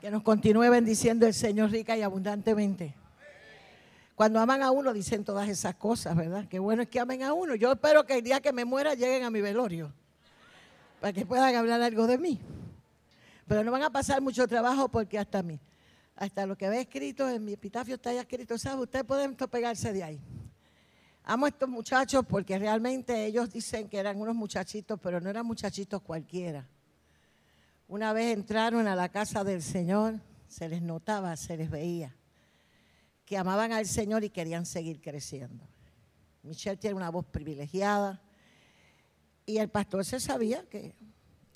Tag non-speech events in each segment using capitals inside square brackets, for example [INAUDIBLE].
Que nos continúe bendiciendo el Señor rica y abundantemente. Cuando aman a uno dicen todas esas cosas, ¿verdad? Qué bueno es que amen a uno. Yo espero que el día que me muera lleguen a mi velorio para que puedan hablar algo de mí. Pero no van a pasar mucho trabajo porque hasta mí, hasta lo que ve escrito en mi epitafio está escrito, ¿sabe? Usted puede pegarse de ahí. Amo a estos muchachos porque realmente ellos dicen que eran unos muchachitos, pero no eran muchachitos cualquiera. Una vez entraron a la casa del Señor, se les notaba, se les veía que amaban al Señor y querían seguir creciendo. Michelle tiene una voz privilegiada y el pastor se sabía que,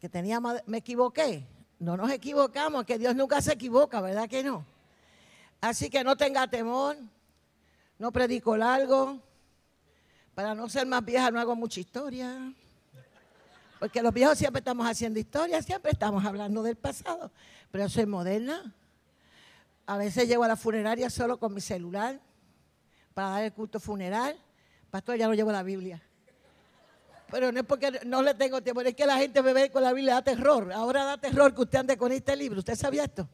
que tenía, me equivoqué. No nos equivocamos, que Dios nunca se equivoca, ¿verdad que no? Así que no tenga temor, no predico largo, para no ser más vieja no hago mucha historia, porque los viejos siempre estamos haciendo historia, siempre estamos hablando del pasado, pero soy moderna. A veces llego a la funeraria solo con mi celular para dar el culto funeral. Pastor, ya no llevo la Biblia. Pero no es porque no le tengo tiempo, es que la gente me ve con la Biblia, da terror. Ahora da terror que usted ande con este libro. ¿Usted sabía esto?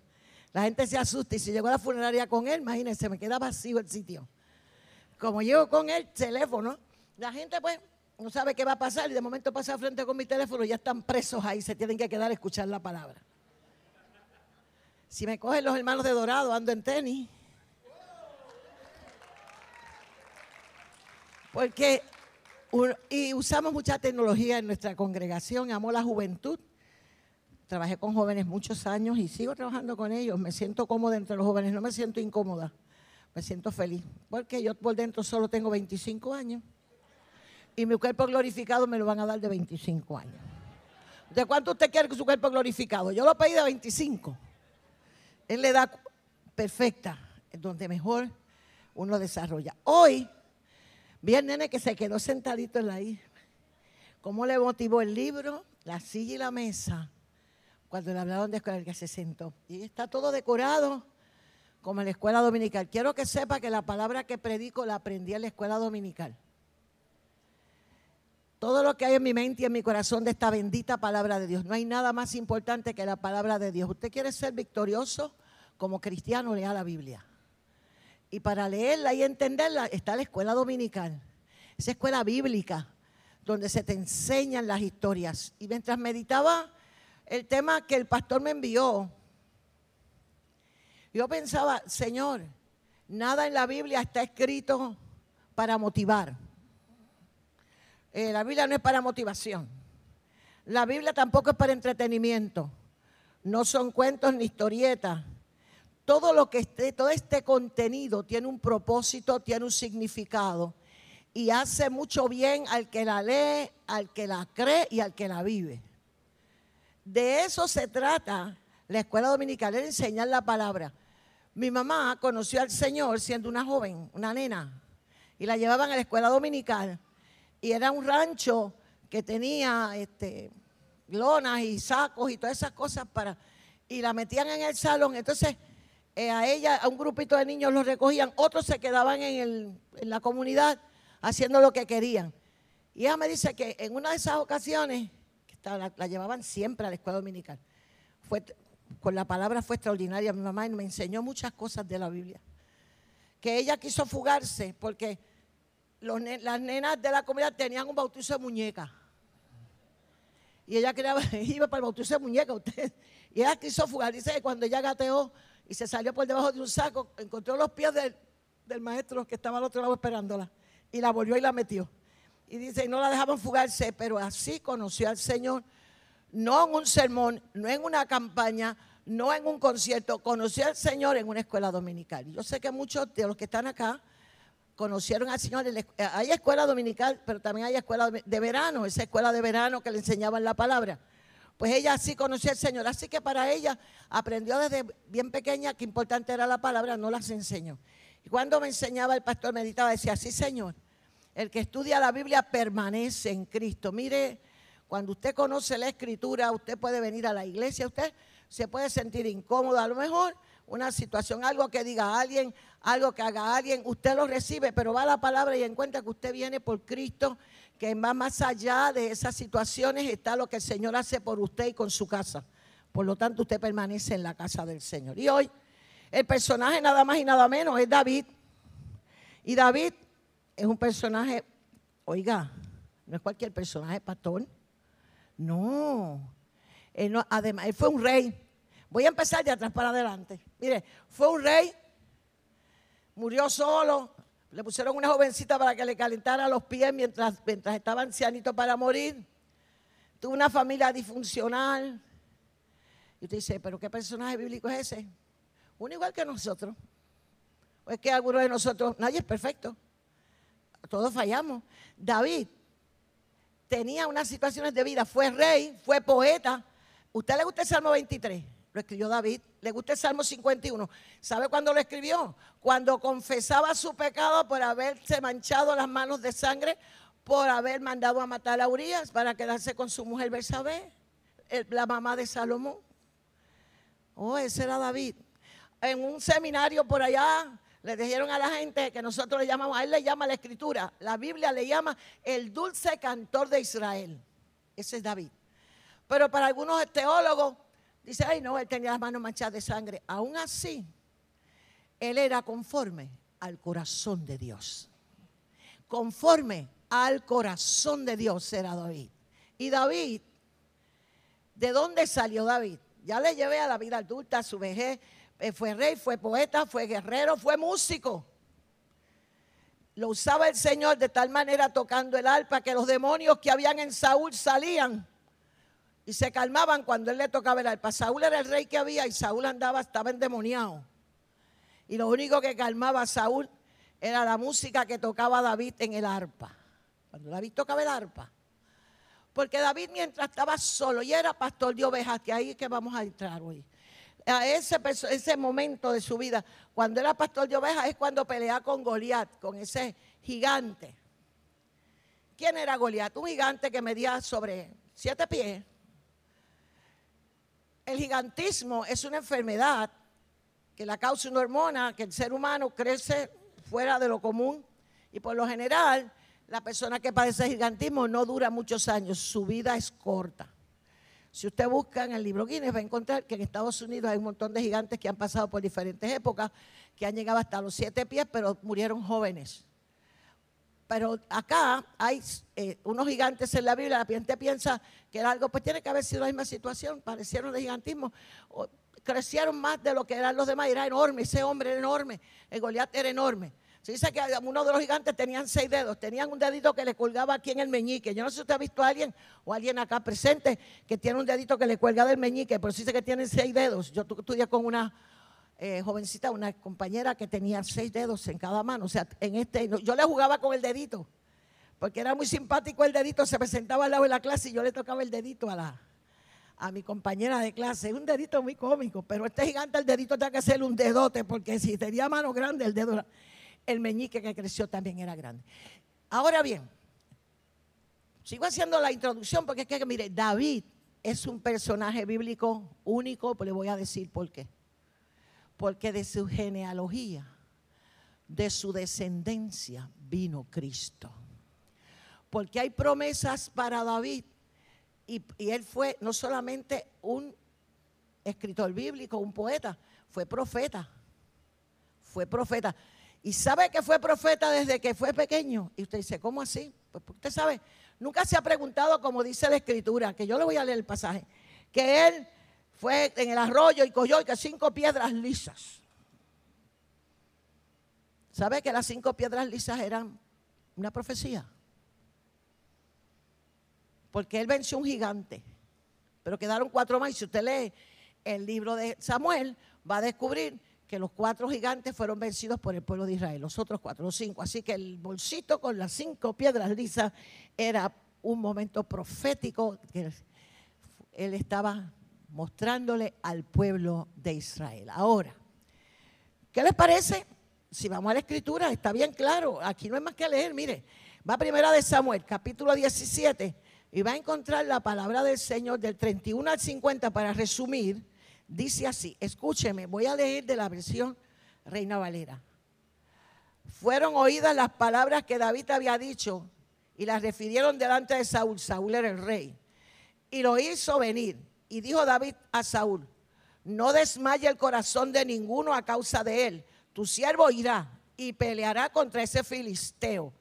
La gente se asusta y si llego a la funeraria con él, imagínense, me queda vacío el sitio. Como llego con el teléfono, la gente pues no sabe qué va a pasar y de momento pasa frente con mi teléfono y ya están presos ahí, se tienen que quedar a escuchar la palabra. Si me cogen los hermanos de Dorado, ando en tenis. Porque y usamos mucha tecnología en nuestra congregación, amo la juventud. Trabajé con jóvenes muchos años y sigo trabajando con ellos. Me siento cómoda entre los jóvenes, no me siento incómoda, me siento feliz. Porque yo por dentro solo tengo 25 años y mi cuerpo glorificado me lo van a dar de 25 años. ¿De cuánto usted quiere que su cuerpo glorificado? Yo lo pedí de 25 es la edad perfecta, donde mejor uno desarrolla. Hoy vi al nene que se quedó sentadito en la isla. ¿Cómo le motivó el libro, la silla y la mesa? Cuando le hablaron de escuela, que se sentó. Y está todo decorado como en la escuela dominical. Quiero que sepa que la palabra que predico la aprendí en la escuela dominical. Todo lo que hay en mi mente y en mi corazón de esta bendita palabra de Dios. No hay nada más importante que la palabra de Dios. Usted quiere ser victorioso como cristiano, lea la Biblia. Y para leerla y entenderla está la escuela dominical, esa escuela bíblica, donde se te enseñan las historias. Y mientras meditaba el tema que el pastor me envió, yo pensaba, Señor, nada en la Biblia está escrito para motivar. Eh, la Biblia no es para motivación. La Biblia tampoco es para entretenimiento. No son cuentos ni historietas. Todo lo que esté, todo este contenido tiene un propósito, tiene un significado y hace mucho bien al que la lee, al que la cree y al que la vive. De eso se trata la escuela dominical, es enseñar la palabra. Mi mamá conoció al Señor siendo una joven, una nena, y la llevaban a la escuela dominical y era un rancho que tenía este, lonas y sacos y todas esas cosas para y la metían en el salón. Entonces eh, a ella, a un grupito de niños los recogían, otros se quedaban en, la comunidad haciendo lo que querían. Y ella me dice que en una de esas ocasiones, la, la, llevaban siempre a la escuela dominical, fue, con la palabra fue extraordinaria mi mamá me enseñó muchas cosas de la Biblia. Que ella quiso fugarse porque las nenas de la comunidad tenían un bautizo de muñeca. Y ella quería, [LAUGHS] iba para el bautizo de muñeca. Usted, y ella quiso fugar. Dice que cuando ella gateó y se salió por debajo de un saco, encontró los pies del, maestro que estaba al otro lado esperándola. Y la volvió y la metió. Y dice, y no la dejaban fugarse, pero así conoció al Señor. No en un sermón, no en una campaña, no en un concierto. Conoció al Señor en una escuela dominical. Yo sé que muchos de los que están acá conocieron al Señor. Hay escuela dominical, pero también hay escuela de verano, esa escuela de verano que le enseñaban la palabra. Pues ella así conoció al Señor. Así que para ella aprendió desde bien pequeña que importante era la palabra, no las enseñó. Y cuando me enseñaba el pastor, meditaba, decía, sí Señor, el que estudia la Biblia permanece en Cristo. Mire, cuando usted conoce la escritura, usted puede venir a la iglesia, usted se puede sentir incómodo, a lo mejor una situación, algo que diga alguien, algo que haga alguien, usted lo recibe, pero va a la palabra y encuentra que usted viene por Cristo, que va más allá de esas situaciones, está lo que el Señor hace por usted y con su casa. Por lo tanto, usted permanece en la casa del Señor. Y hoy, el personaje nada más y nada menos es David. Y David es un personaje, oiga, no es cualquier personaje, pastor. No. Además, él fue un rey. Voy a empezar de atrás para adelante. Mire, fue un rey, murió solo, le pusieron una jovencita para que le calentara los pies mientras, estaba ancianito para morir. Tuvo una familia disfuncional. Y usted dice, pero ¿qué personaje bíblico es ese? Uno igual que nosotros. O es que algunos de nosotros, nadie es perfecto. Todos fallamos. David tenía unas situaciones de vida. Fue rey, fue poeta. ¿Usted le gusta el Salmo 23? Lo escribió David. ¿Le gusta el Salmo 51? ¿Sabe cuándo lo escribió? Cuando confesaba su pecado por haberse manchado las manos de sangre, por haber mandado a matar a Urias para quedarse con su mujer Bersabé, la mamá de Salomón. Oh, ese era David. En un seminario por allá, le dijeron a la gente que nosotros le llamamos, a él le llama la escritura, la Biblia le llama el dulce cantor de Israel. Ese es David. Pero para algunos teólogos, dice, ay no, él tenía las manos manchadas de sangre. Aún así, él era conforme al corazón de Dios. Conforme al corazón de Dios era David. Y David, ¿de dónde salió David? Ya le llevé a la vida adulta, a su vejez, eh, fue rey, fue poeta, fue guerrero, fue músico. Lo usaba el Señor de tal manera tocando el arpa que los demonios que habían en Saúl salían y se calmaban cuando él le tocaba el arpa. Saúl era el rey que había y Saúl andaba, estaba endemoniado. Y lo único que calmaba a Saúl era la música que tocaba David en el arpa. Cuando David tocaba el arpa. Porque David mientras estaba solo y era pastor de ovejas, que ahí es que vamos a entrar hoy a ese, ese momento de su vida, cuando era pastor de ovejas, es cuando pelea con Goliat, con ese gigante. ¿Quién era Goliat? Un gigante que medía sobre siete pies. El gigantismo es una enfermedad que la causa una hormona, que el ser humano crece fuera de lo común y por lo general la persona que padece gigantismo no dura muchos años, su vida es corta. Si usted busca en el libro Guinness va a encontrar que en Estados Unidos hay un montón de gigantes que han pasado por diferentes épocas, que han llegado hasta los siete pies, pero murieron jóvenes. Pero acá hay eh, unos gigantes en la Biblia, la gente piensa que era algo, pues tiene que haber sido la misma situación, parecieron de gigantismo, crecieron más de lo que eran los demás, era enorme, ese hombre era enorme, el Goliat era enorme. Se dice que uno de los gigantes tenían seis dedos, tenían un dedito que le colgaba aquí en el meñique. Yo no sé si usted ha visto a alguien o alguien acá presente que tiene un dedito que le cuelga del meñique, pero sí dice que tienen seis dedos. Yo estudié con una eh, jovencita, una compañera que tenía seis dedos en cada mano. O sea, en este, yo le jugaba con el dedito, porque era muy simpático el dedito, se presentaba al lado de la clase y yo le tocaba el dedito a la, a mi compañera de clase. Es un dedito muy cómico, pero este gigante el dedito tiene que hacerle un dedote, porque si tenía mano grande, el dedo el meñique que creció también era grande. Ahora bien, sigo haciendo la introducción porque es que, mire, David es un personaje bíblico único, pues le voy a decir por qué. Porque de su genealogía, de su descendencia, vino Cristo. Porque hay promesas para David y, él fue no solamente un escritor bíblico, un poeta, fue profeta. Fue profeta. Y sabe que fue profeta desde que fue pequeño. Y usted dice, ¿cómo así? Pues usted sabe, nunca se ha preguntado, como dice la escritura, que yo le voy a leer el pasaje, que él fue en el arroyo y cogió que cinco piedras lisas. ¿Sabe que las cinco piedras lisas eran una profecía? Porque él venció un gigante, pero quedaron cuatro más. Y si usted lee el libro de Samuel, va a descubrir que los cuatro gigantes fueron vencidos por el pueblo de Israel, los otros cuatro, los cinco. Así que el bolsito con las cinco piedras lisas era un momento profético que él estaba mostrándole al pueblo de Israel. Ahora, ¿qué les parece? Si vamos a la escritura, está bien claro, aquí no hay más que leer, mire, va primera de Samuel, capítulo 17, y va a encontrar la palabra del Señor del 31 al 50 para resumir Dice así, escúcheme, voy a leer de la versión Reina Valera. Fueron oídas las palabras que David había dicho y las refirieron delante de Saúl. Saúl era el rey. Y lo hizo venir. Y dijo David a Saúl, no desmaye el corazón de ninguno a causa de él. Tu siervo irá y peleará contra ese filisteo.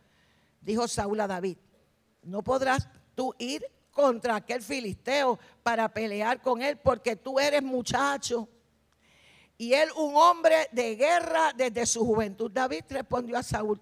Dijo Saúl a David, no podrás tú ir contra aquel filisteo para pelear con él porque tú eres muchacho. Y él un hombre de guerra desde su juventud. David respondió a Saúl,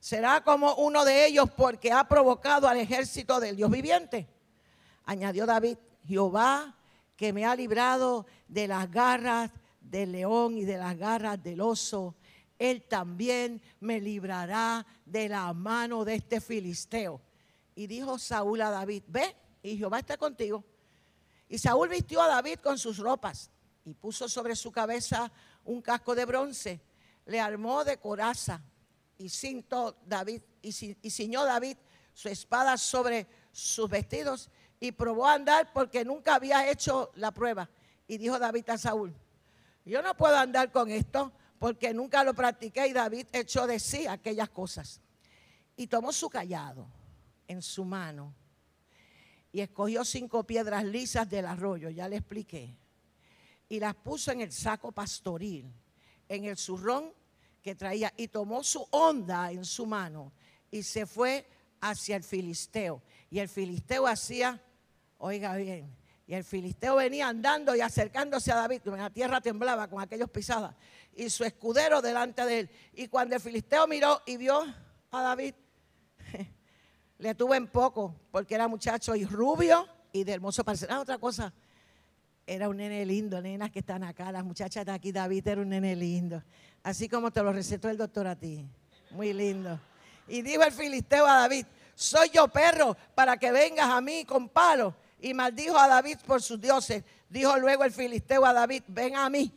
será como uno de ellos porque ha provocado al ejército del Dios viviente. Añadió David, Jehová que me ha librado de las garras del león y de las garras del oso, Él también me librará de la mano de este filisteo. Y dijo Saúl a David, ve, y Jehová está contigo. Y Saúl vistió a David con sus ropas y puso sobre su cabeza un casco de bronce. Le armó de coraza y cinto David y, ciñó David su espada sobre sus vestidos y probó a andar porque nunca había hecho la prueba. Y dijo David a Saúl, yo no puedo andar con esto porque nunca lo practiqué y David echó de sí aquellas cosas. Y tomó su callado en su mano y escogió cinco piedras lisas del arroyo, ya le expliqué, y las puso en el saco pastoril, en el zurrón que traía, y tomó su onda en su mano y se fue hacia el filisteo. Y el filisteo hacía, oiga bien, y el filisteo venía andando y acercándose a David. La tierra temblaba con aquellos pisadas. Y su escudero delante de él. Y cuando el filisteo miró y vio a David, [LAUGHS] le tuvo en poco, porque era muchacho y rubio y de hermoso parecer. Ah, otra cosa, era un nene lindo, nenas que están acá, las muchachas de aquí, David era un nene lindo. Así como te lo recetó el doctor a ti. Muy lindo. Y dijo el filisteo a David, soy yo perro para que vengas a mí con palo y maldijo a David por sus dioses. Dijo luego el filisteo a David, ven a mí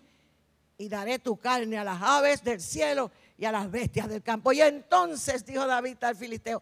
y daré tu carne a las aves del cielo y a las bestias del campo. Y entonces dijo David al filisteo,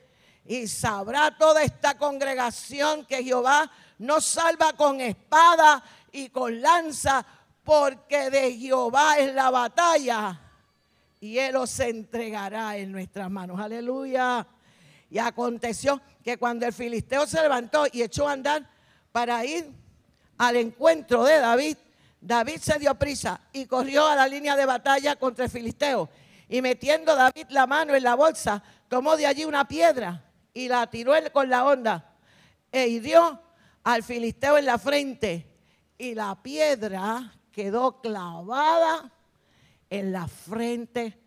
Y sabrá toda esta congregación que Jehová nos salva con espada y con lanza, porque de Jehová es la batalla y Él os entregará en nuestras manos. Aleluya. Y aconteció que cuando el filisteo se levantó y echó a andar para ir al encuentro de David, David se dio prisa y corrió a la línea de batalla contra el filisteo. Y metiendo David la mano en la bolsa, tomó de allí una piedra y la tiró con la onda e hirió al filisteo en la frente. Y la piedra quedó clavada en la frente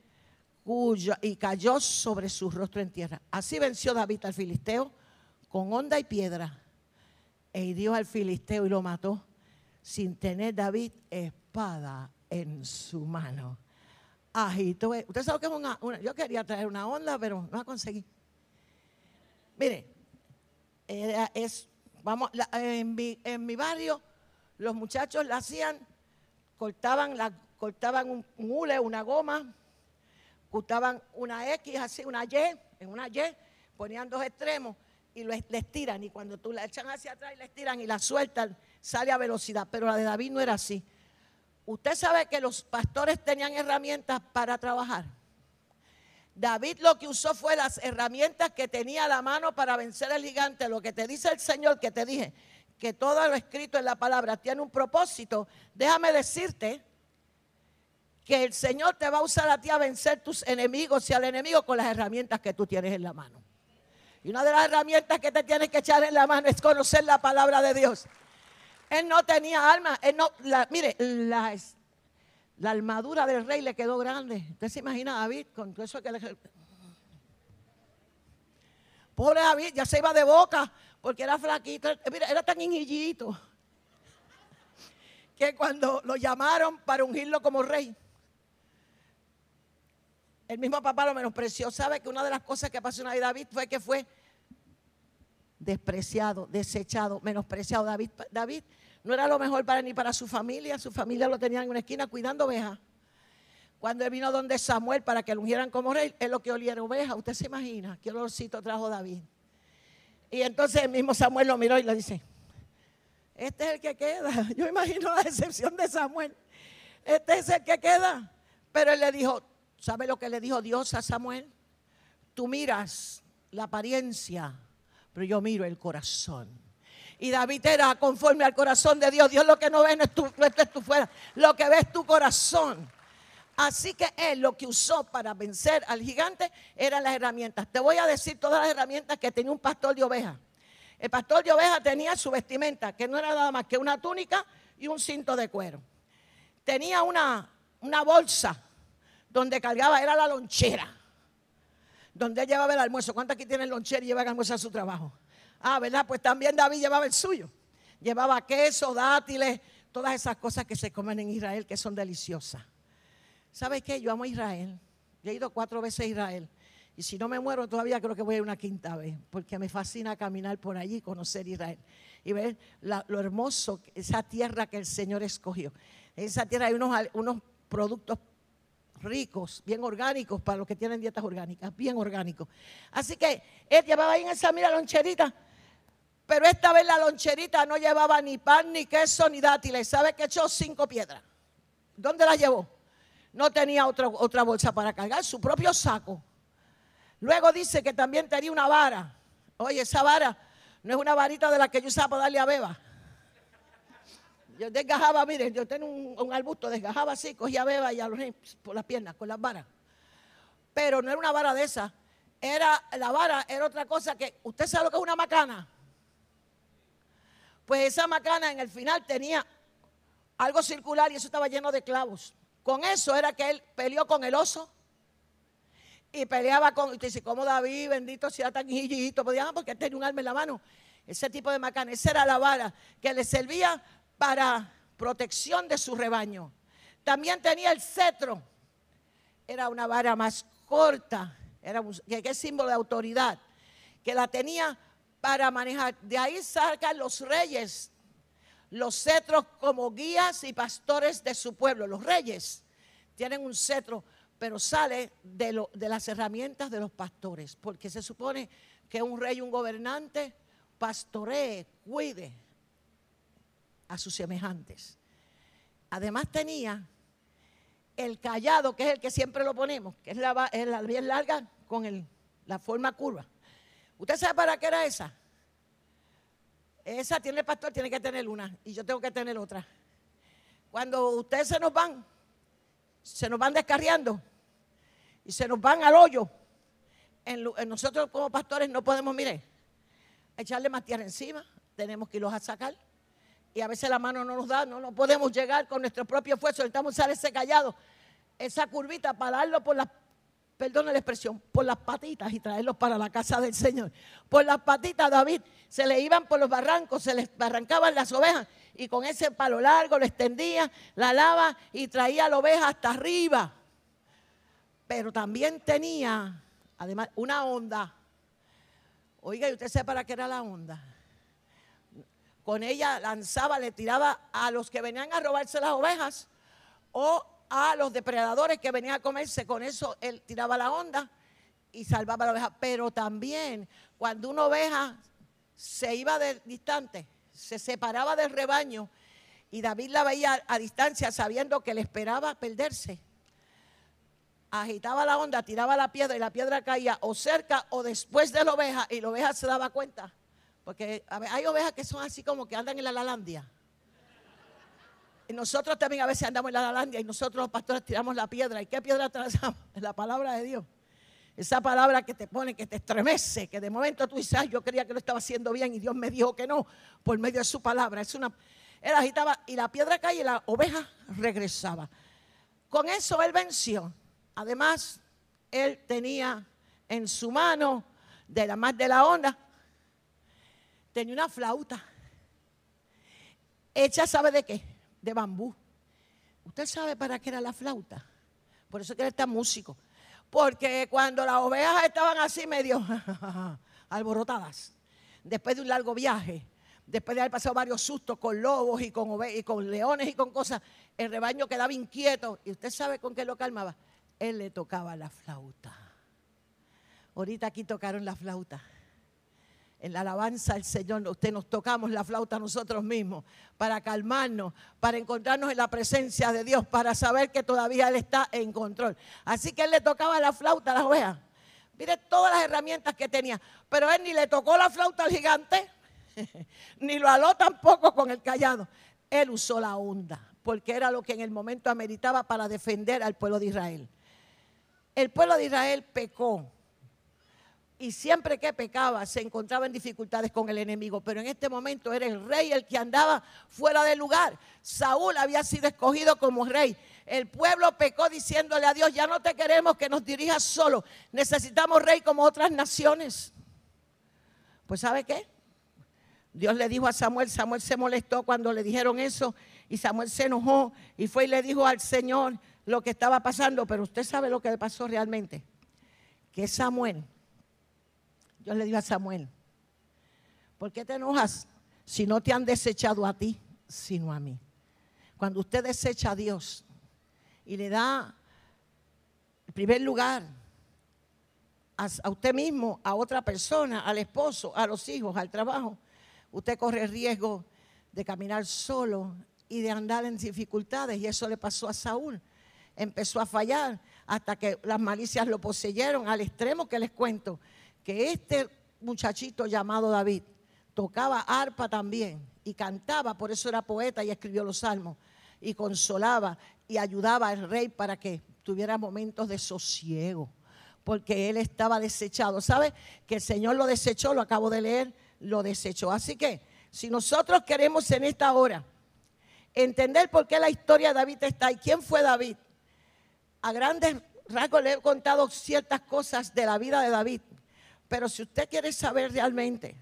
y cayó sobre su rostro en tierra. Así venció David al filisteo con onda y piedra e hirió al filisteo y lo mató sin tener David espada en su mano. Agitó. Usted sabe que es una, Yo quería traer una onda, pero no la conseguí. Mire, es, vamos, en, mi, barrio los muchachos la hacían, cortaban, la, cortaban un, hule, una goma, cortaban una X, así, una Y, en una Y, ponían dos extremos y les tiran. Y cuando tú la echan hacia atrás y les tiran y la sueltan, sale a velocidad. Pero la de David no era así. Usted sabe que los pastores tenían herramientas para trabajar. David lo que usó fue las herramientas que tenía a la mano para vencer al gigante. Lo que te dice el Señor, que te dije, que todo lo escrito en la palabra tiene un propósito. Déjame decirte que el Señor te va a usar a ti a vencer tus enemigos y al enemigo con las herramientas que tú tienes en la mano. Y una de las herramientas que te tienes que echar en la mano es conocer la palabra de Dios. Él no tenía alma. Él no, mire, La armadura del rey le quedó grande. Usted se imagina a David con todo eso que le... Pobre David, ya se iba de boca porque era flaquito. Mira, era tan inhillito que cuando lo llamaron para ungirlo como rey, el mismo papá lo menospreció. ¿Sabe que una de las cosas que pasó en David fue que fue despreciado, desechado, menospreciado? David, David no era lo mejor para ni para su familia. Su familia lo tenía en una esquina cuidando ovejas. Cuando él vino donde Samuel para que lo ungieran como rey, él lo que olía era oveja. Usted se imagina qué olorcito trajo David. Y entonces el mismo Samuel lo miró y le dice, este es el que queda. [LAUGHS] Yo imagino la decepción de Samuel. Este es el que queda. Pero él le dijo, ¿sabe lo que le dijo Dios a Samuel? Tú miras la apariencia, pero yo miro el corazón. Y David era conforme al corazón de Dios. Dios lo que no ve no es tu, no es tu fuera, lo que ve es tu corazón. Así que él lo que usó para vencer al gigante eran las herramientas. Te voy a decir todas las herramientas que tenía un pastor de ovejas. El pastor de ovejas tenía su vestimenta, que no era nada más que una túnica y un cinto de cuero. Tenía una, una bolsa donde cargaba, era la lonchera, donde él llevaba el almuerzo. ¿Cuántos aquí tienen lonchera y llevan almuerzo a su trabajo? Ah, ¿verdad? Pues también David llevaba el suyo. Llevaba queso, dátiles, todas esas cosas que se comen en Israel que son deliciosas. ¿Sabes qué? Yo amo Israel. Yo he ido cuatro veces a Israel. Y si no me muero todavía, creo que voy a ir una quinta vez, porque me fascina caminar por allí conocer Israel. Y ver lo hermoso, esa tierra que el Señor escogió. En esa tierra hay unos, unos productos ricos, bien orgánicos, para los que tienen dietas orgánicas, bien orgánicos. Así que él llevaba ahí en esa mira loncherita, pero esta vez la loncherita no llevaba ni pan, ni queso, ni dátiles. ¿Sabe que echó cinco piedras? ¿Dónde las llevó? no tenía otra, otra bolsa para cargar, su propio saco. Luego dice que también tenía una vara. Oye, esa vara no es una varita de la que yo usaba para darle a beba. Yo desgajaba, miren, yo tenía un, un arbusto, desgajaba así, cogía beba y a los por las piernas, con las varas. Pero no era una vara de esa. Era, la vara era otra cosa que, ¿usted sabe lo que es una macana? Pues esa macana en el final tenía algo circular y eso estaba lleno de clavos. Con eso era que él peleó con el oso y peleaba con, y te dice, ¿cómo David, bendito sea tan hijito? Podía, porque tenía un arma en la mano. Ese tipo de macana, esa era la vara que le servía para protección de su rebaño. También tenía el cetro. Era una vara más corta, era un, que símbolo de autoridad, que la tenía para manejar. De ahí sacan los reyes los cetros como guías y pastores de su pueblo. Los reyes tienen un cetro, pero sale de, de las herramientas de los pastores, porque se supone que un rey, un gobernante, pastoree, cuide a sus semejantes. Además tenía el callado, que es el que siempre lo ponemos, que es la, es bien larga con la forma curva. ¿Usted sabe para qué era esa? Esa tiene el pastor, tiene que tener una y yo tengo que tener otra. Cuando ustedes se nos van, se nos van descarriando y se nos van al hoyo, nosotros como pastores no podemos, mire, echarle más tierra encima, tenemos que irlos a sacar. Y a veces la mano no nos da, no, no podemos llegar con nuestro propio esfuerzo, necesitamos usar ese callado, esa curvita para darlo por las perdona la expresión, por las patitas y traerlos para la casa del Señor. Por las patitas, David, se le iban por los barrancos, se les arrancaban las ovejas y con ese palo largo lo extendía, la lava y traía la oveja hasta arriba. Pero también tenía, además, una onda. Oiga, ¿y usted sabe para qué era la onda? Con ella lanzaba, le tiraba a los que venían a robarse las ovejas o a los depredadores que venían a comerse. Con eso él tiraba la onda y salvaba la oveja. Pero también cuando una oveja se iba de distante, se separaba del rebaño y David la veía a distancia sabiendo que le esperaba perderse. Agitaba la onda, tiraba la piedra y la piedra caía o cerca o después de la oveja y la oveja se daba cuenta. Porque hay ovejas que son así como que andan en la lalandia nosotros también a veces andamos en la Lalandia y nosotros los pastores tiramos la piedra. ¿Y qué piedra trazamos? [LAUGHS] La palabra de Dios. Esa palabra que te pone, que te estremece, que de momento tú dices, yo creía que lo estaba haciendo bien y Dios me dijo que no, por medio de su palabra. Es una, él agitaba y la piedra caía y la oveja regresaba. Con eso él venció. Además, él tenía en su mano, de la más de la onda, tenía una flauta. Hecha, ¿sabe de qué? De bambú. ¿Usted sabe para qué era la flauta? Por eso que él está músico. Porque cuando las ovejas estaban así medio [LAUGHS] alborotadas, después de un largo viaje, después de haber pasado varios sustos con lobos y con, y con leones y con cosas, el rebaño quedaba inquieto. ¿Y usted sabe con qué lo calmaba? Él le tocaba la flauta. Ahorita aquí tocaron la flauta. En la alabanza al Señor, usted nos tocamos la flauta nosotros mismos para calmarnos, para encontrarnos en la presencia de Dios, para saber que todavía Él está en control. Así que Él le tocaba la flauta a las ovejas. Mire todas las herramientas que tenía. Pero Él ni le tocó la flauta al gigante, [LAUGHS] ni lo aló tampoco con el callado. Él usó la onda, porque era lo que en el momento ameritaba para defender al pueblo de Israel. El pueblo de Israel pecó y siempre que pecaba se encontraba en dificultades con el enemigo, pero en este momento era el rey el que andaba fuera del lugar. Saúl había sido escogido como rey. El pueblo pecó diciéndole a Dios, ya no te queremos que nos dirijas solo, necesitamos rey como otras naciones. Pues ¿sabe qué? Dios le dijo a Samuel, Samuel se molestó cuando le dijeron eso y Samuel se enojó y fue y le dijo al Señor lo que estaba pasando, pero usted sabe lo que pasó realmente, que Samuel Dios le dijo a Samuel, ¿por qué te enojas si no te han desechado a ti, sino a mí? Cuando usted desecha a Dios y le da el primer lugar a, usted mismo, a otra persona, al esposo, a los hijos, al trabajo, usted corre riesgo de caminar solo y de andar en dificultades. Y eso le pasó a Saúl. Empezó a fallar hasta que las malicias lo poseyeron al extremo que les cuento que este muchachito llamado David tocaba arpa también y cantaba, por eso era poeta y escribió los salmos, y consolaba y ayudaba al rey para que tuviera momentos de sosiego, porque él estaba desechado. ¿Sabe? Que el Señor lo desechó, lo acabo de leer, lo desechó. Así que si nosotros queremos en esta hora entender por qué la historia de David está y quién fue David, a grandes rasgos le he contado ciertas cosas de la vida de David, pero si usted quiere saber realmente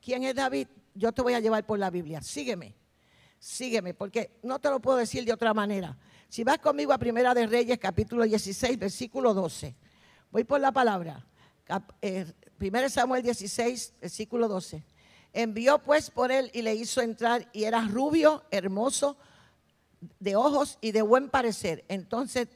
quién es David, yo te voy a llevar por la Biblia. Sígueme, sígueme, porque no te lo puedo decir de otra manera. Si vas conmigo a Primera de Reyes, capítulo 16, versículo 12. Voy por la palabra. Eh, Primera Samuel 16, versículo 12. Envió pues por él y le hizo entrar y era rubio, hermoso, de ojos y de buen parecer. Entonces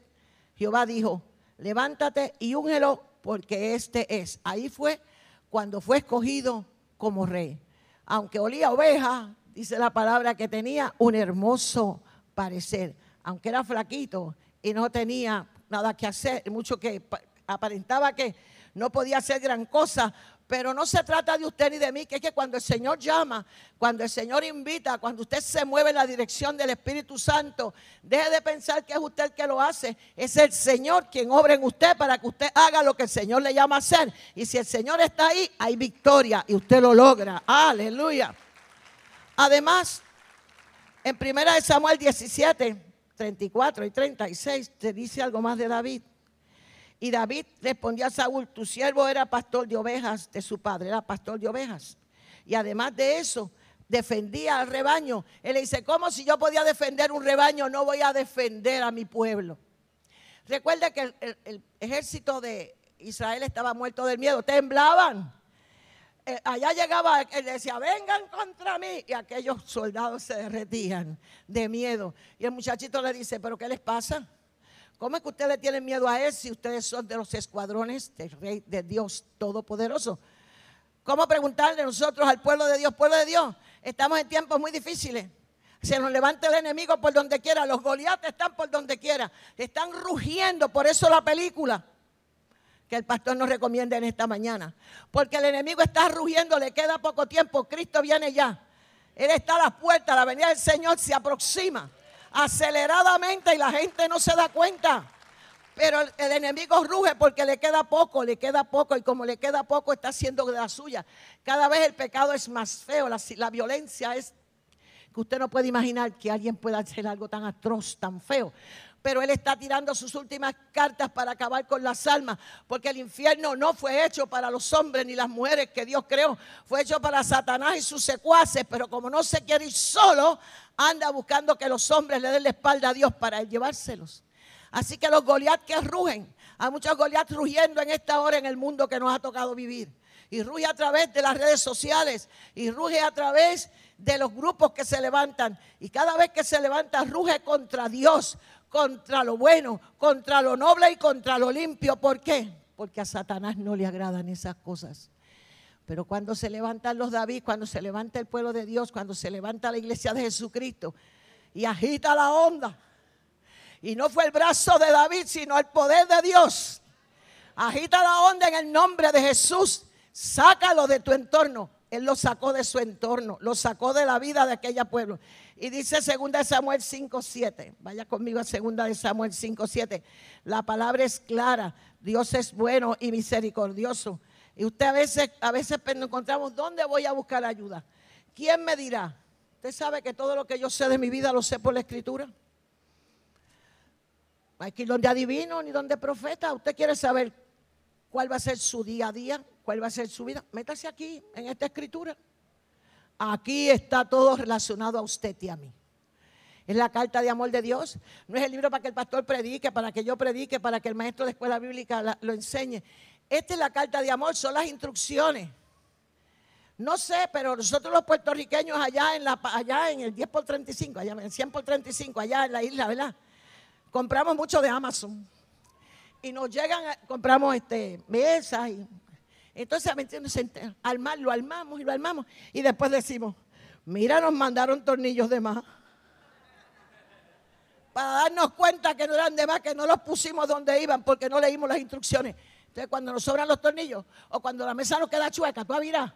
Jehová dijo, levántate y úngelo porque este es. Ahí fue cuando fue escogido como rey. Aunque olía oveja, dice la palabra que tenía un hermoso parecer. Aunque era flaquito y no tenía nada que hacer, mucho que aparentaba que no podía hacer gran cosa, pero no se trata de usted ni de mí, que es que cuando el Señor llama, cuando el Señor invita, cuando usted se mueve en la dirección del Espíritu Santo, deje de pensar que es usted el que lo hace. Es el Señor quien obra en usted para que usted haga lo que el Señor le llama a hacer. Y si el Señor está ahí, hay victoria y usted lo logra. Aleluya. Además, en 1 Samuel 17, 34 y 36, te dice algo más de David. Y David respondió a Saúl, tu siervo era pastor de ovejas de su padre, era pastor de ovejas. Y además de eso, defendía al rebaño. Él le dice, ¿cómo si yo podía defender un rebaño, no voy a defender a mi pueblo? Recuerda que el, ejército de Israel estaba muerto del miedo, temblaban. Eh, allá llegaba, él decía, vengan contra mí. Y aquellos soldados se derretían de miedo. Y el muchachito le dice, ¿pero qué les pasa? ¿Cómo es que ustedes tienen miedo a él si ustedes son de los escuadrones del Rey de Dios Todopoderoso? ¿Cómo preguntarle nosotros al pueblo de Dios, pueblo de Dios? Estamos en tiempos muy difíciles. Se nos levanta el enemigo por donde quiera. Los goliates están por donde quiera. Están rugiendo. Por eso la película que el pastor nos recomienda en esta mañana. Porque el enemigo está rugiendo. Le queda poco tiempo. Cristo viene ya. Él está a las puertas. La venida del Señor se aproxima aceleradamente y la gente no se da cuenta. Pero el, enemigo ruge porque le queda poco, le queda poco y como le queda poco está haciendo de la suya. Cada vez el pecado es más feo, la, la violencia es que usted no puede imaginar que alguien pueda hacer algo tan atroz, tan feo. pero Él está tirando sus últimas cartas para acabar con las almas, porque el infierno no fue hecho para los hombres ni las mujeres que Dios creó, fue hecho para Satanás y sus secuaces, pero como no se quiere ir solo, anda buscando que los hombres le den la espalda a Dios para llevárselos. Así que los Goliat que rugen, hay muchos Goliat rugiendo en esta hora en el mundo que nos ha tocado vivir. Y ruge a través de las redes sociales, y ruge a través de los grupos que se levantan. Y cada vez que se levanta, ruge contra Dios, contra lo bueno, contra lo noble y contra lo limpio. ¿Por qué? Porque a Satanás no le agradan esas cosas. Pero cuando se levantan los David, cuando se levanta el pueblo de Dios, cuando se levanta la iglesia de Jesucristo y agita la onda, y no fue el brazo de David, sino el poder de Dios. Agita la onda en el nombre de Jesús. Sácalo de tu entorno. Él lo sacó de su entorno, lo sacó de la vida de aquella pueblo. Y dice 2 Samuel 5:7. Vaya conmigo a 2 Samuel 5:7. La palabra es clara. Dios es bueno y misericordioso. Y usted a veces, a veces nos encontramos, ¿dónde voy a buscar ayuda? ¿Quién me dirá? Usted sabe que todo lo que yo sé de mi vida lo sé por la escritura. No hay que ir donde adivino ni donde profeta. Usted quiere saber cuál va a ser su día a día cuál va a ser su vida, métase aquí, en esta escritura. Aquí está todo relacionado a usted y a mí. Es la carta de amor de Dios. No es el libro para que el pastor predique, para que yo predique, para que el maestro de escuela bíblica lo enseñe. Esta es la carta de amor, son las instrucciones. No sé, pero nosotros los puertorriqueños allá en, el 10 por 35, allá en el 100 por 35, allá en la isla, ¿verdad? Compramos mucho de Amazon. Y nos llegan, compramos este, mesas y entonces, ¿me entiendes? Armar, lo armamos y lo armamos. Y después decimos, mira, nos mandaron tornillos de más. Para darnos cuenta que no eran de más, que no los pusimos donde iban porque no leímos las instrucciones. Entonces, cuando nos sobran los tornillos o cuando la mesa nos queda chueca, tú miras,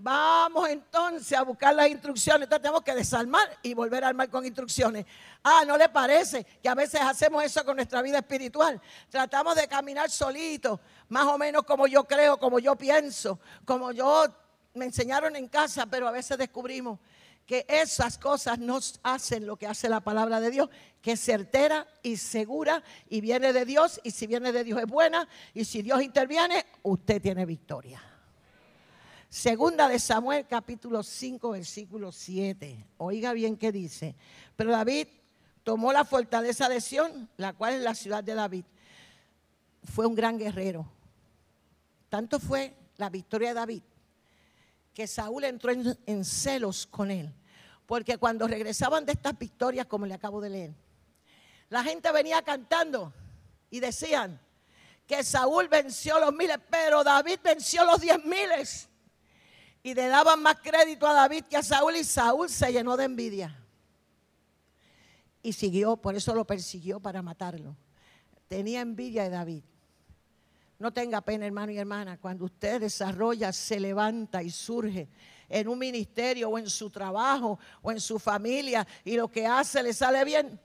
Vamos entonces a buscar las instrucciones. Entonces tenemos que desarmar y volver a armar con instrucciones. Ah, ¿no le parece que a veces hacemos eso con nuestra vida espiritual? Tratamos de caminar solitos, más o menos como yo creo, como yo pienso, como yo me enseñaron en casa, pero a veces descubrimos que esas cosas no hacen lo que hace la palabra de Dios, que es certera y segura y viene de Dios. Y si viene de Dios es buena. Y si Dios interviene, usted tiene victoria. Segunda de Samuel capítulo 5 versículo 7. Oiga bien qué dice. Pero David tomó la fortaleza de Sión, la cual es la ciudad de David. Fue un gran guerrero. Tanto fue la victoria de David que Saúl entró en, celos con él. Porque cuando regresaban de estas victorias, como le acabo de leer, la gente venía cantando y decían que Saúl venció los miles, pero David venció los diez miles y le daban más crédito a David que a Saúl y Saúl se llenó de envidia. Y siguió, por eso lo persiguió para matarlo. Tenía envidia de David. No tenga pena, hermano y hermana, cuando usted desarrolla, se levanta y surge en un ministerio o en su trabajo o en su familia y lo que hace le sale bien,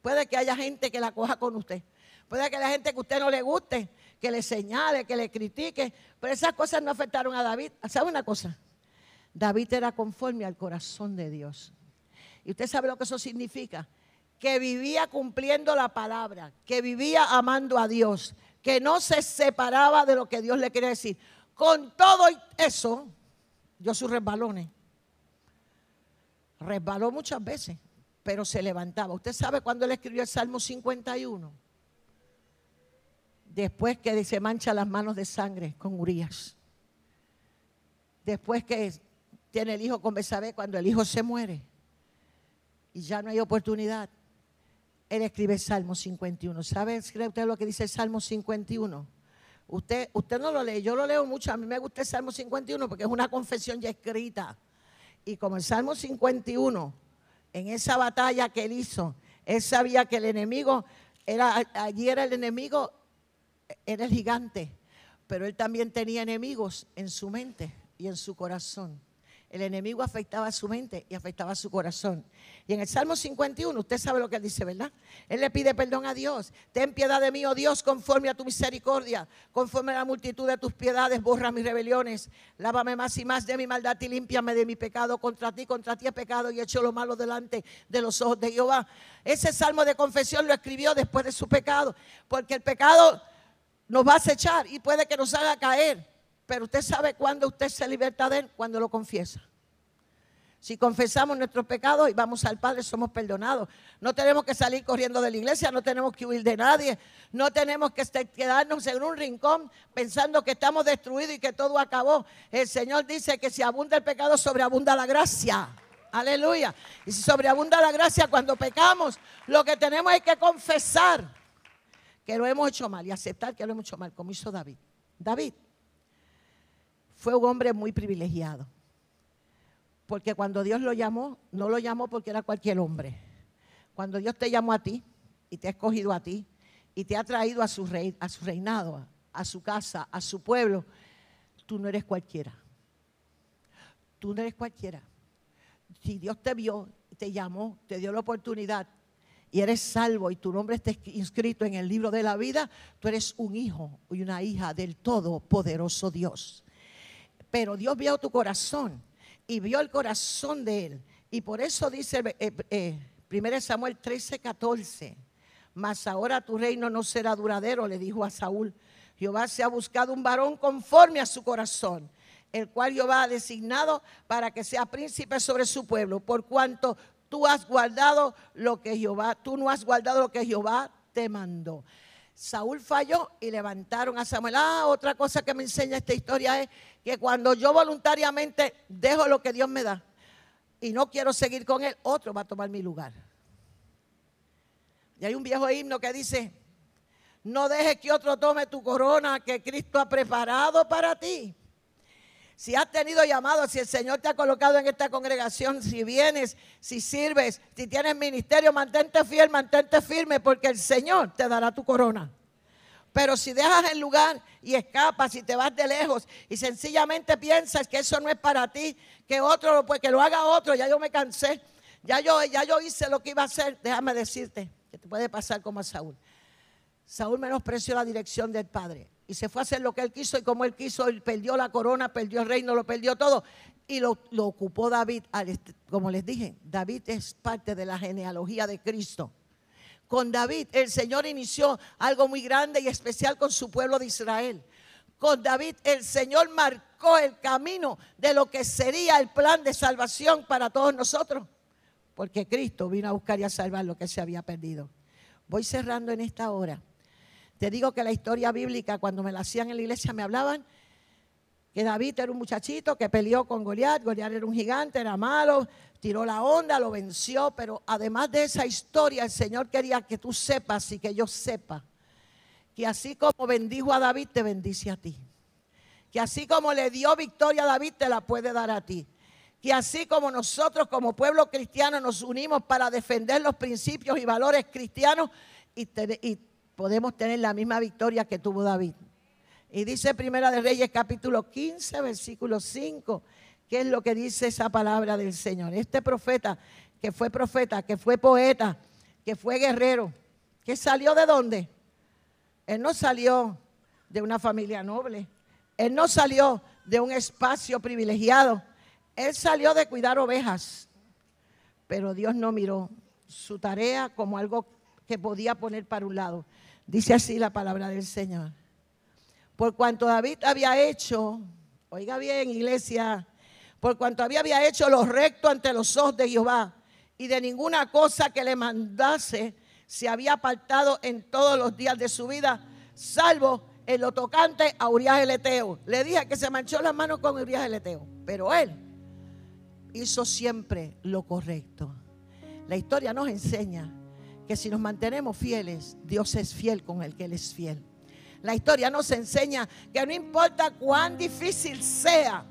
puede que haya gente que la coja con usted. Puede que haya gente que a usted no le guste, que le señale, que le critique, pero esas cosas no afectaron a David. ¿Sabe una cosa? David era conforme al corazón de Dios. ¿Y usted sabe lo que eso significa? Que vivía cumpliendo la palabra, que vivía amando a Dios, que no se separaba de lo que Dios le quería decir. Con todo eso, yo sus resbalones. Resbaló muchas veces, pero se levantaba. ¿Usted sabe cuándo él escribió el Salmo 51? Después que se mancha las manos de sangre con Urias. Después que tiene el hijo con Besabé, cuando el hijo se muere y ya no hay oportunidad, él escribe Salmo 51. ¿Sabe usted lo que dice el Salmo 51? Usted, usted no lo lee, yo lo leo mucho. A mí me gusta el Salmo 51 porque es una confesión ya escrita. Y como el Salmo 51, en esa batalla que él hizo, él sabía que el enemigo, era, allí era el enemigo era el gigante, pero él también tenía enemigos en su mente y en su corazón. El enemigo afectaba su mente y afectaba su corazón. Y en el Salmo 51, usted sabe lo que él dice, ¿verdad? Él le pide perdón a Dios. Ten piedad de mí, oh Dios, conforme a tu misericordia, conforme a la multitud de tus piedades, borra mis rebeliones. Lávame más y más de mi maldad y límpiame de mi pecado. Contra ti, contra ti he pecado y he hecho lo malo delante de los ojos de Jehová. Ese salmo de confesión lo escribió después de su pecado, porque el pecado nos va a acechar y puede que nos haga caer. Pero usted sabe cuándo usted se liberta de él, cuando lo confiesa. Si confesamos nuestros pecados y vamos al Padre, somos perdonados. No tenemos que salir corriendo de la iglesia, no tenemos que huir de nadie, no tenemos que quedarnos en un rincón pensando que estamos destruidos y que todo acabó. El Señor dice que si abunda el pecado, sobreabunda la gracia. Aleluya. Y si sobreabunda la gracia cuando pecamos, lo que tenemos es que confesar que lo hemos hecho mal y aceptar que lo hemos hecho mal, como hizo David. David fue un hombre muy privilegiado. Porque cuando Dios lo llamó, no lo llamó porque era cualquier hombre. Cuando Dios te llamó a ti y te ha escogido a ti y te ha traído a su, rey, a su reinado, a su casa, a su pueblo, tú no eres cualquiera. Tú no eres cualquiera. Si Dios te vio, te llamó, te dio la oportunidad y eres salvo y tu nombre está inscrito en el libro de la vida, tú eres un hijo y una hija del Todopoderoso Dios. Pero Dios vio tu corazón y vio el corazón de él. Y por eso dice eh, eh, 1 Samuel 13, 14, mas ahora tu reino no será duradero, le dijo a Saúl. Jehová se ha buscado un varón conforme a su corazón, el cual Jehová ha designado para que sea príncipe sobre su pueblo, por cuanto tú has guardado lo que Jehová, tú no has guardado lo que Jehová te mandó. Saúl falló y levantaron a Samuel. Ah, otra cosa que me enseña esta historia es que cuando yo voluntariamente dejo lo que Dios me da y no quiero seguir con él, otro va a tomar mi lugar. Y hay un viejo himno que dice, no dejes que otro tome tu corona que Cristo ha preparado para ti. Si has tenido llamado, si el Señor te ha colocado en esta congregación, si vienes, si sirves, si tienes ministerio, mantente fiel, mantente firme, porque el Señor te dará tu corona. Pero si dejas el lugar y escapas y te vas de lejos y sencillamente piensas que eso no es para ti, que otro, pues que lo haga otro, ya yo me cansé, ya yo, ya yo hice lo que iba a hacer, déjame decirte que te puede pasar como a Saúl. Saúl menospreció la dirección del Padre y se fue a hacer lo que él quiso y como él quiso, él perdió la corona, perdió el reino, lo perdió todo y lo, lo ocupó David. Como les dije, David es parte de la genealogía de Cristo con David, el Señor inició algo muy grande y especial con su pueblo de Israel. Con David, el Señor marcó el camino de lo que sería el plan de salvación para todos nosotros. Porque Cristo vino a buscar y a salvar lo que se había perdido. Voy cerrando en esta hora. Te digo que la historia bíblica, cuando me la hacían en la iglesia, me hablaban que David era un muchachito que peleó con Goliat. Goliat era un gigante, era malo, tiró la onda, lo venció, pero además de esa historia, el Señor quería que tú sepas y que yo sepa que así como bendijo a David, te bendice a ti. Que así como le dio victoria a David, te la puede dar a ti. Que así como nosotros como pueblo cristiano nos unimos para defender los principios y valores cristianos y, y podemos tener la misma victoria que tuvo David. Y dice Primera de Reyes capítulo 15, versículo 5 ¿Qué es lo que dice esa palabra del Señor? Este profeta, que fue profeta, que fue poeta, que fue guerrero, que salió de dónde? Él no salió de una familia noble. Él no salió de un espacio privilegiado. Él salió de cuidar ovejas. Pero Dios no miró su tarea como algo que podía poner para un lado. Dice así la palabra del Señor. Por cuanto David había hecho, oiga bien, iglesia, por cuanto había, había hecho lo recto ante los ojos de Jehová y de ninguna cosa que le mandase se había apartado en todos los días de su vida, salvo en lo tocante a Urias el Eteo. Le dije que se manchó las manos con Urias el Eteo, pero él hizo siempre lo correcto. La historia nos enseña que si nos mantenemos fieles, Dios es fiel con el que Él es fiel. La historia nos enseña que no importa cuán difícil sea,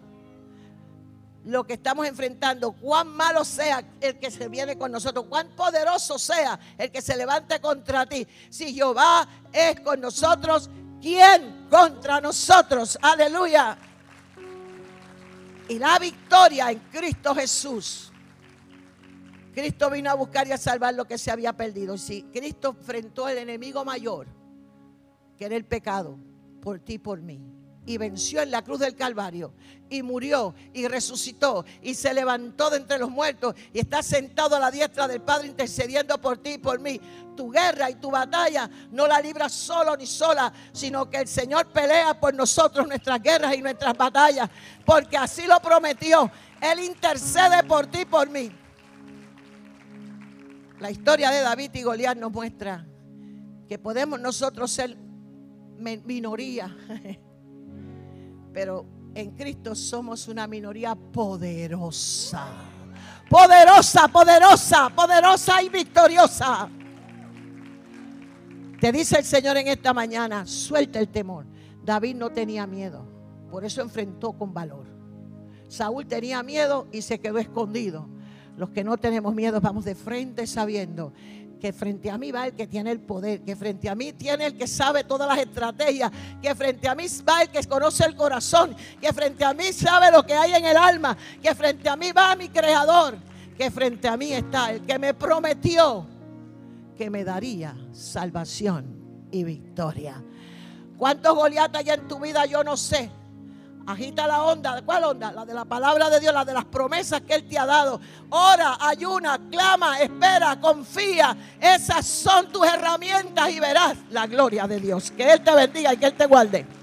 lo que estamos enfrentando, cuán malo sea el que se viene con nosotros, cuán poderoso sea el que se levante contra ti. Si Jehová es con nosotros, ¿quién contra nosotros? Aleluya. y la victoria en Cristo Jesús. Cristo vino a buscar y a salvar lo que se había perdido. Si Cristo enfrentó al enemigo mayor, que era el pecado, por ti y por mí y venció en la cruz del Calvario y murió y resucitó y se levantó de entre los muertos y está sentado a la diestra del Padre intercediendo por ti y por mí. Tu guerra y tu batalla no la libras solo ni sola, sino que el Señor pelea por nosotros nuestras guerras y nuestras batallas, porque así lo prometió. Él intercede por ti y por mí. La historia de David y Goliat nos muestra que podemos nosotros ser minoría [LAUGHS] pero en Cristo somos una minoría poderosa. Poderosa, poderosa, poderosa y victoriosa. Te dice el Señor en esta mañana, suelta el temor. David no tenía miedo, por eso enfrentó con valor. Saúl tenía miedo y se quedó escondido. Los que no tenemos miedo vamos de frente sabiendo que frente a mí va el que tiene el poder, que frente a mí tiene el que sabe todas las estrategias, que frente a mí va el que conoce el corazón, que frente a mí sabe lo que hay en el alma, que frente a mí va mi creador, que frente a mí está el que me prometió que me daría salvación y victoria. ¿Cuántos Goliath hay en tu vida? Yo no sé. Agita la onda. ¿Cuál onda? La de la palabra de Dios, la de las promesas que Él te ha dado. Ora, ayuna, clama, espera, confía. Esas son tus herramientas y verás la gloria de Dios. Que Él te bendiga y que Él te guarde.